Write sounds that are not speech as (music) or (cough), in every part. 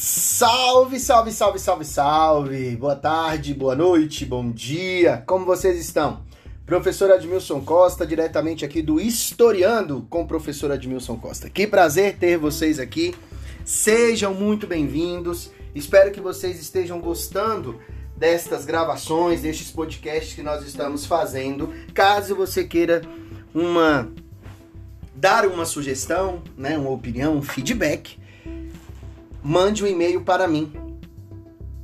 Salve, salve, salve, salve, salve! Boa tarde, boa noite, bom dia! Como vocês estão? Professor Admilson Costa, diretamente aqui do Historiando com o professor Admilson Costa. Que prazer ter vocês aqui. Sejam muito bem-vindos. Espero que vocês estejam gostando destas gravações, destes podcasts que nós estamos fazendo. Caso você queira uma dar uma sugestão, né, uma opinião, um feedback, mande um e-mail para mim,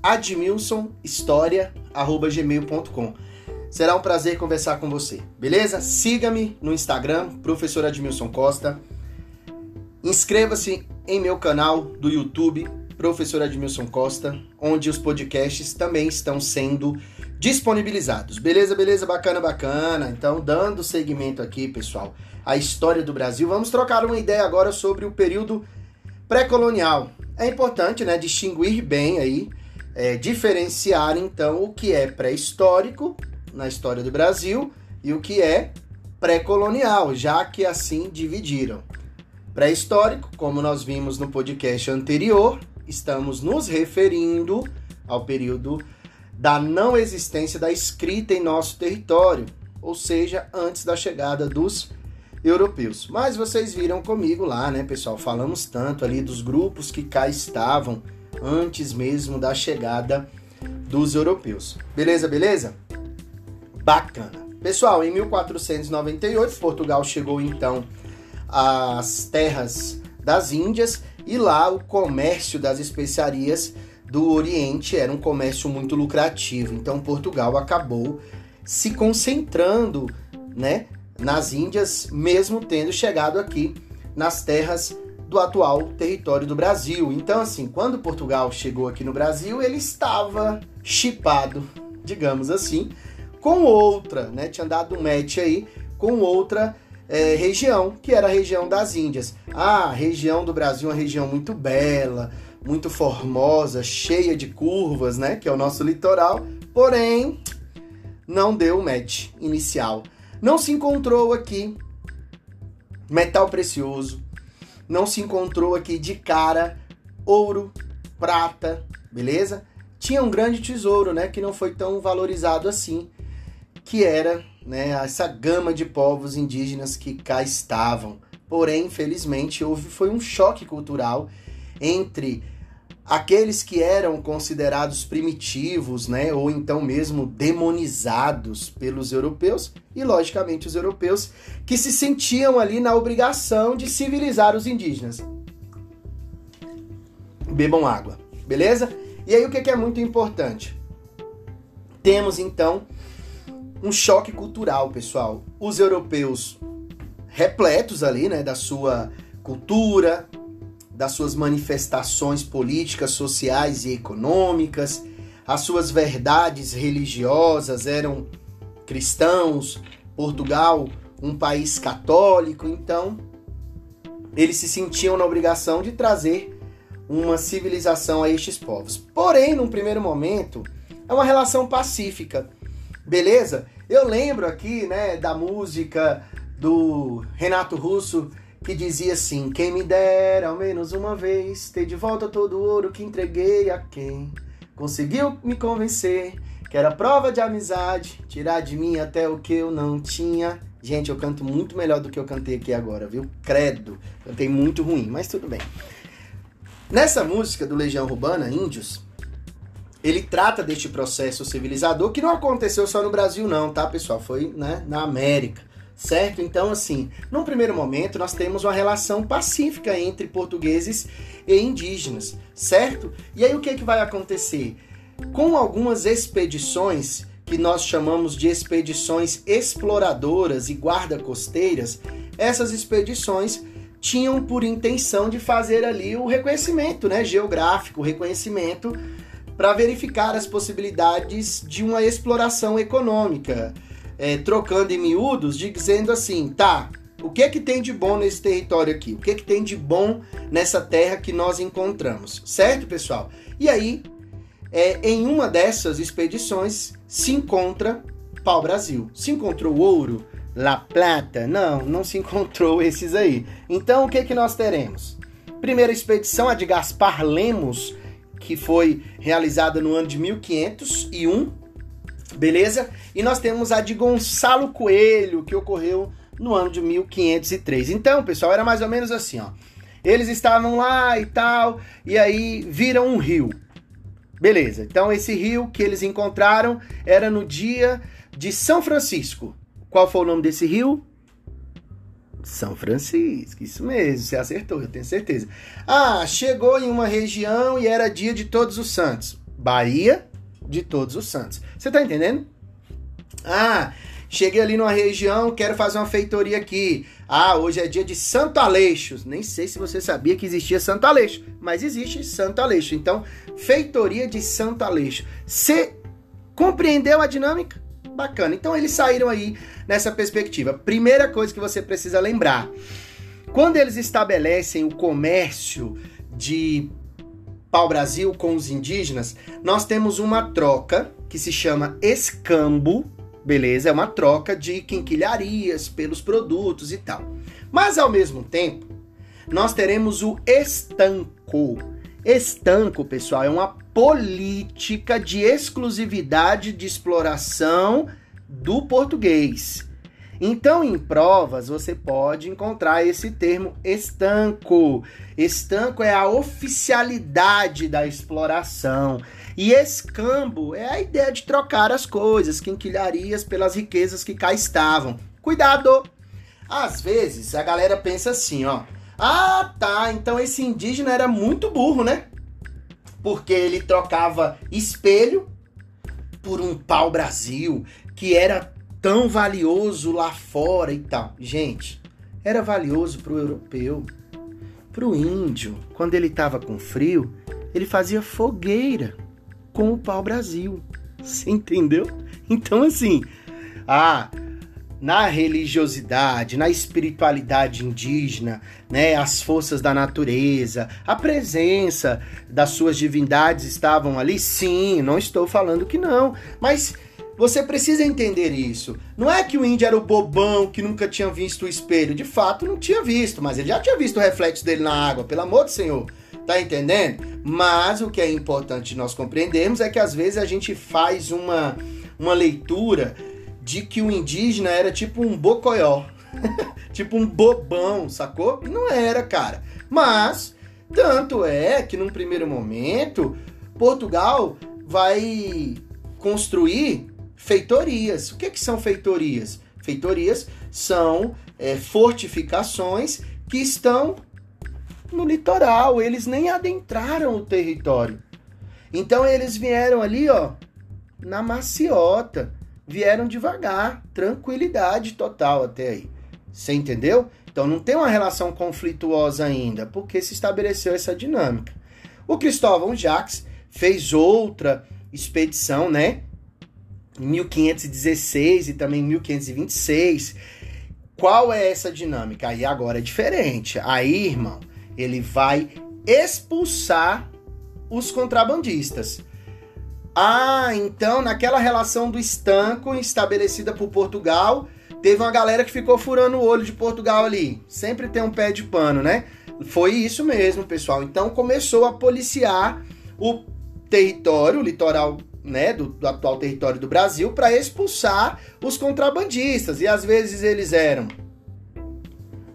admilsonhistoria.gmail.com. Será um prazer conversar com você, beleza? Siga-me no Instagram, professor Admilson Costa. Inscreva-se em meu canal do YouTube, professor Admilson Costa, onde os podcasts também estão sendo disponibilizados. Beleza, beleza, bacana, bacana. Então, dando seguimento aqui, pessoal, à história do Brasil, vamos trocar uma ideia agora sobre o período pré-colonial. É importante, né, distinguir bem aí, é, diferenciar então o que é pré-histórico na história do Brasil e o que é pré-colonial, já que assim dividiram. Pré-histórico, como nós vimos no podcast anterior, estamos nos referindo ao período da não existência da escrita em nosso território, ou seja, antes da chegada dos europeus. Mas vocês viram comigo lá, né, pessoal? Falamos tanto ali dos grupos que cá estavam antes mesmo da chegada dos europeus. Beleza, beleza? Bacana. Pessoal, em 1498, Portugal chegou então às terras das Índias e lá o comércio das especiarias do Oriente era um comércio muito lucrativo. Então Portugal acabou se concentrando, né, nas Índias, mesmo tendo chegado aqui nas terras do atual território do Brasil. Então, assim, quando Portugal chegou aqui no Brasil, ele estava chipado, digamos assim, com outra, né? Tinha dado um match aí com outra é, região, que era a região das Índias. Ah, a região do Brasil é uma região muito bela, muito formosa, cheia de curvas, né? Que é o nosso litoral. Porém, não deu o match inicial. Não se encontrou aqui metal precioso, não se encontrou aqui de cara ouro, prata, beleza? Tinha um grande tesouro, né, que não foi tão valorizado assim, que era, né, essa gama de povos indígenas que cá estavam. Porém, infelizmente, houve foi um choque cultural entre aqueles que eram considerados primitivos, né, ou então mesmo demonizados pelos europeus, e logicamente os europeus que se sentiam ali na obrigação de civilizar os indígenas. Bebam água, beleza? E aí o que é muito importante? Temos então um choque cultural, pessoal. Os europeus repletos ali, né, da sua cultura, das suas manifestações políticas, sociais e econômicas, as suas verdades religiosas eram cristãos, Portugal, um país católico, então eles se sentiam na obrigação de trazer uma civilização a estes povos. Porém, num primeiro momento, é uma relação pacífica. Beleza? Eu lembro aqui, né, da música do Renato Russo que dizia assim: Quem me dera ao menos uma vez ter de volta todo o ouro que entreguei a quem conseguiu me convencer que era prova de amizade, tirar de mim até o que eu não tinha. Gente, eu canto muito melhor do que eu cantei aqui agora, viu? Credo, cantei muito ruim, mas tudo bem. Nessa música do Legião Urbana, Índios, ele trata deste processo civilizador que não aconteceu só no Brasil, não, tá, pessoal? Foi né, na América certo? Então, assim, num primeiro momento, nós temos uma relação pacífica entre portugueses e indígenas, certo? E aí o que, é que vai acontecer? Com algumas expedições que nós chamamos de expedições exploradoras e guarda-costeiras, essas expedições tinham por intenção de fazer ali o reconhecimento né, geográfico, o reconhecimento para verificar as possibilidades de uma exploração econômica é, trocando em miúdos, dizendo assim, tá, o que é que tem de bom nesse território aqui? O que é que tem de bom nessa terra que nós encontramos? Certo, pessoal? E aí, é, em uma dessas expedições, se encontra pau-brasil. Se encontrou ouro, La Plata? Não, não se (laughs) encontrou esses aí. Então, o que é que nós teremos? Primeira expedição, a de Gaspar Lemos, que foi realizada no ano de 1501, beleza? E nós temos a de Gonçalo Coelho, que ocorreu no ano de 1503. Então, pessoal, era mais ou menos assim, ó. Eles estavam lá e tal, e aí viram um rio. Beleza, então esse rio que eles encontraram era no dia de São Francisco. Qual foi o nome desse rio? São Francisco, isso mesmo, você acertou, eu tenho certeza. Ah, chegou em uma região e era dia de Todos os Santos. Bahia de Todos os Santos. Você tá entendendo? Ah, cheguei ali numa região, quero fazer uma feitoria aqui. Ah, hoje é dia de Santo Aleixo. Nem sei se você sabia que existia Santo Aleixo, mas existe Santo Aleixo. Então, feitoria de Santo Aleixo. Você compreendeu a dinâmica? Bacana. Então, eles saíram aí nessa perspectiva. Primeira coisa que você precisa lembrar: quando eles estabelecem o comércio de pau-brasil com os indígenas, nós temos uma troca que se chama escambo, beleza? É uma troca de quinquilharias pelos produtos e tal. Mas ao mesmo tempo, nós teremos o estanco. Estanco, pessoal, é uma política de exclusividade de exploração do português. Então, em provas, você pode encontrar esse termo estanco. Estanco é a oficialidade da exploração. E escambo é a ideia de trocar as coisas, quinquilharias pelas riquezas que cá estavam. Cuidado! Às vezes a galera pensa assim, ó. Ah, tá, então esse indígena era muito burro, né? Porque ele trocava espelho por um pau-brasil que era tão valioso lá fora e tal. Gente, era valioso para o europeu, para o índio. Quando ele estava com frio, ele fazia fogueira com o pau-brasil. (laughs) Você entendeu? Então, assim, ah, na religiosidade, na espiritualidade indígena, né, as forças da natureza, a presença das suas divindades estavam ali? Sim, não estou falando que não, mas você precisa entender isso. Não é que o índio era o bobão que nunca tinha visto o espelho. De fato, não tinha visto, mas ele já tinha visto o reflexo dele na água, pelo amor do Senhor. Tá entendendo? Mas o que é importante nós compreendermos é que às vezes a gente faz uma, uma leitura de que o indígena era tipo um bocoió. (laughs) tipo um bobão, sacou? Não era, cara. Mas, tanto é que num primeiro momento, Portugal vai construir feitorias. O que, que são feitorias? Feitorias são é, fortificações que estão no litoral, eles nem adentraram o território. Então eles vieram ali, ó, na maciota, vieram devagar, tranquilidade total até aí. Você entendeu? Então não tem uma relação conflituosa ainda, porque se estabeleceu essa dinâmica. O Cristóvão Jacques fez outra expedição, né? Em 1516 e também em 1526. Qual é essa dinâmica? Aí agora é diferente. Aí, irmão, ele vai expulsar os contrabandistas. Ah, então naquela relação do estanco estabelecida por Portugal, teve uma galera que ficou furando o olho de Portugal ali. Sempre tem um pé de pano, né? Foi isso mesmo, pessoal. Então começou a policiar o território, o litoral né, do, do, atual território do Brasil para expulsar os contrabandistas. E às vezes eles eram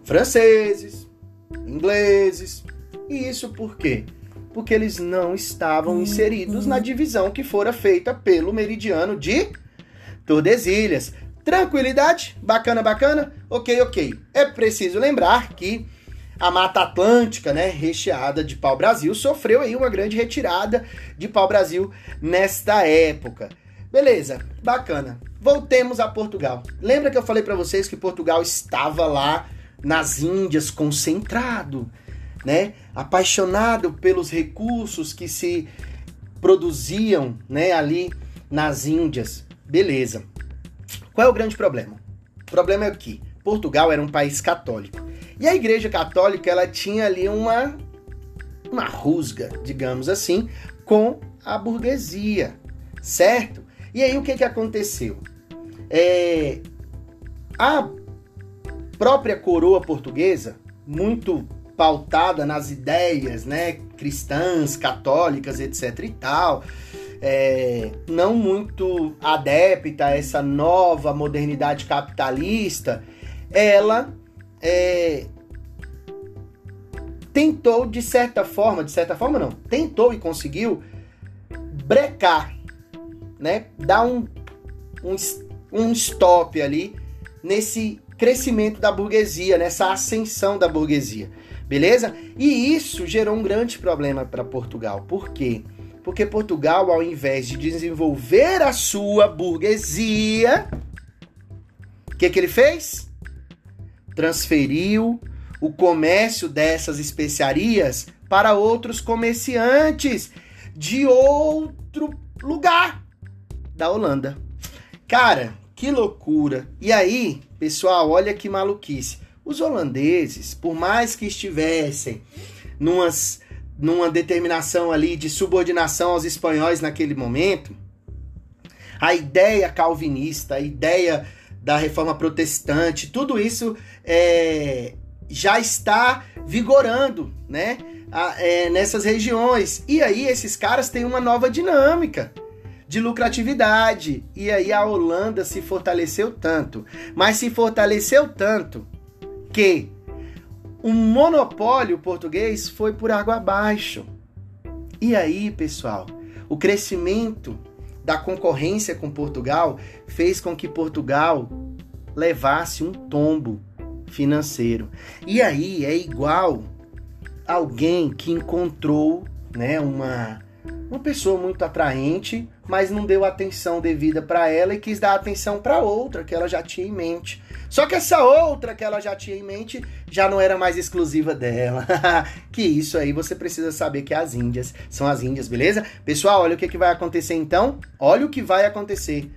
franceses, ingleses. E isso por quê? Porque eles não estavam inseridos na divisão que fora feita pelo meridiano de Tordesilhas. Tranquilidade? Bacana, bacana? Ok, ok. É preciso lembrar que a Mata Atlântica, né, recheada de pau-brasil, sofreu aí uma grande retirada de pau-brasil nesta época. Beleza, bacana. Voltemos a Portugal. Lembra que eu falei para vocês que Portugal estava lá nas Índias concentrado, né? Apaixonado pelos recursos que se produziam, né, ali nas Índias. Beleza. Qual é o grande problema? O problema é que Portugal era um país católico. E a Igreja Católica, ela tinha ali uma uma rusga, digamos assim, com a burguesia, certo? E aí o que que aconteceu? É, a própria coroa portuguesa, muito pautada nas ideias, né, cristãs, católicas, etc e tal, é, não muito adepta a essa nova modernidade capitalista, ela é, tentou de certa forma, de certa forma não, tentou e conseguiu brecar, né, dar um, um, um stop ali nesse crescimento da burguesia, nessa ascensão da burguesia. Beleza? E isso gerou um grande problema para Portugal. Por quê? Porque Portugal, ao invés de desenvolver a sua burguesia, o que, que ele fez? Transferiu o comércio dessas especiarias para outros comerciantes de outro lugar da Holanda. Cara, que loucura! E aí, pessoal, olha que maluquice. Os holandeses, por mais que estivessem numas, numa determinação ali de subordinação aos espanhóis naquele momento, a ideia calvinista, a ideia da reforma protestante, tudo isso é, já está vigorando, né? é, nessas regiões. E aí esses caras têm uma nova dinâmica de lucratividade. E aí a Holanda se fortaleceu tanto, mas se fortaleceu tanto que o monopólio português foi por água abaixo. E aí, pessoal, o crescimento da concorrência com Portugal fez com que Portugal levasse um tombo financeiro. E aí é igual alguém que encontrou, né, uma uma pessoa muito atraente, mas não deu atenção devida para ela e quis dar atenção para outra que ela já tinha em mente. Só que essa outra que ela já tinha em mente já não era mais exclusiva dela. (laughs) que isso aí você precisa saber que as Índias são as Índias, beleza? Pessoal, olha o que, que vai acontecer então. Olha o que vai acontecer.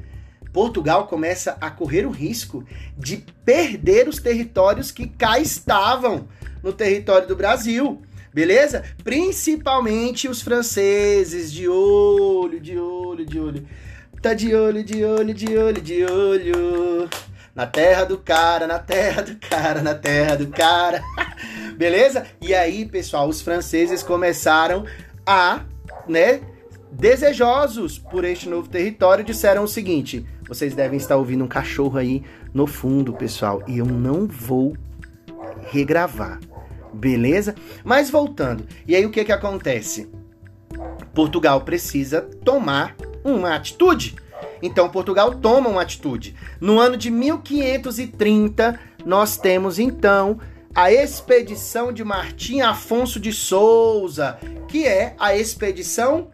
Portugal começa a correr o risco de perder os territórios que cá estavam no território do Brasil beleza? Principalmente os franceses, de olho, de olho, de olho. Tá de olho, de olho, de olho, de olho. Na terra do cara, na terra do cara, na terra do cara. (laughs) beleza? E aí, pessoal, os franceses começaram a, né, desejosos por este novo território, disseram o seguinte: vocês devem estar ouvindo um cachorro aí no fundo, pessoal, e eu não vou regravar. Beleza? Mas voltando, e aí o que que acontece? Portugal precisa tomar uma atitude. Então Portugal toma uma atitude. No ano de 1530, nós temos então a expedição de Martim Afonso de Souza, que é a expedição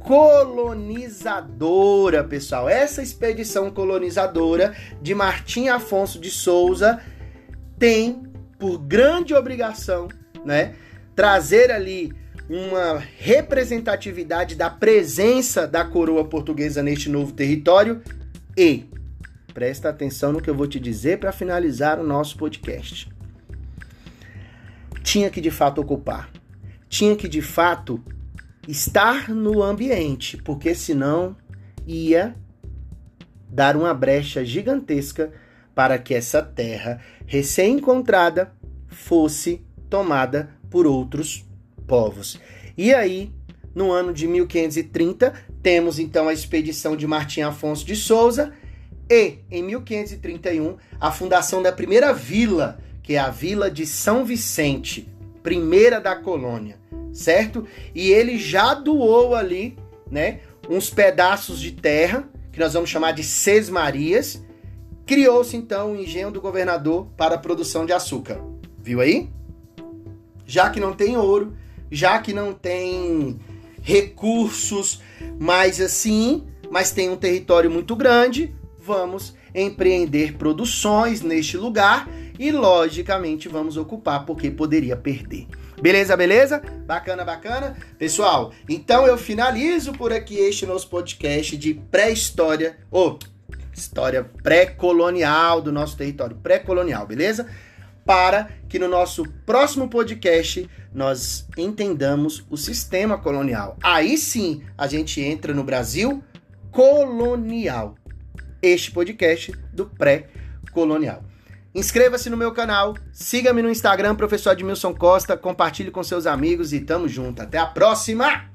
colonizadora, pessoal. Essa expedição colonizadora de Martim Afonso de Souza tem por grande obrigação, né, trazer ali uma representatividade da presença da coroa portuguesa neste novo território e presta atenção no que eu vou te dizer para finalizar o nosso podcast. Tinha que de fato ocupar, tinha que de fato estar no ambiente, porque senão ia dar uma brecha gigantesca para que essa terra recém-encontrada fosse tomada por outros povos. E aí, no ano de 1530, temos então a expedição de Martim Afonso de Souza e, em 1531, a fundação da primeira vila, que é a Vila de São Vicente, primeira da colônia, certo? E ele já doou ali, né, uns pedaços de terra, que nós vamos chamar de Sesmarias, Criou-se então o engenho do governador para a produção de açúcar. Viu aí? Já que não tem ouro, já que não tem recursos mais assim, mas tem um território muito grande, vamos empreender produções neste lugar e logicamente vamos ocupar porque poderia perder. Beleza, beleza? Bacana, bacana. Pessoal, então eu finalizo por aqui este nosso podcast de pré-história, ou história pré-colonial do nosso território, pré-colonial, beleza? Para que no nosso próximo podcast nós entendamos o sistema colonial. Aí sim a gente entra no Brasil colonial. Este podcast do pré-colonial. Inscreva-se no meu canal, siga-me no Instagram, professor Admilson Costa, compartilhe com seus amigos e tamo junto. Até a próxima!